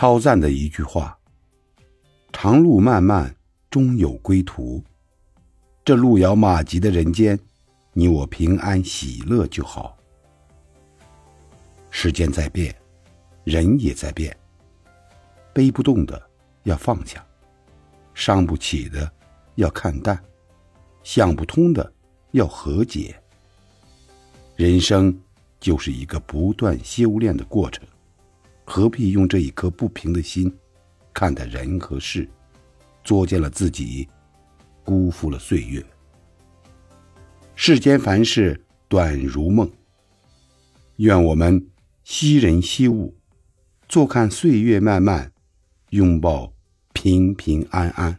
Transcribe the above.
超赞的一句话：“长路漫漫，终有归途。这路遥马急的人间，你我平安喜乐就好。”时间在变，人也在变。背不动的要放下，伤不起的要看淡，想不通的要和解。人生就是一个不断修炼的过程，何必用这一颗不平的心看待人和事，作践了自己，辜负了岁月。世间凡事短如梦，愿我们惜人惜物，坐看岁月漫漫。拥抱平平安安。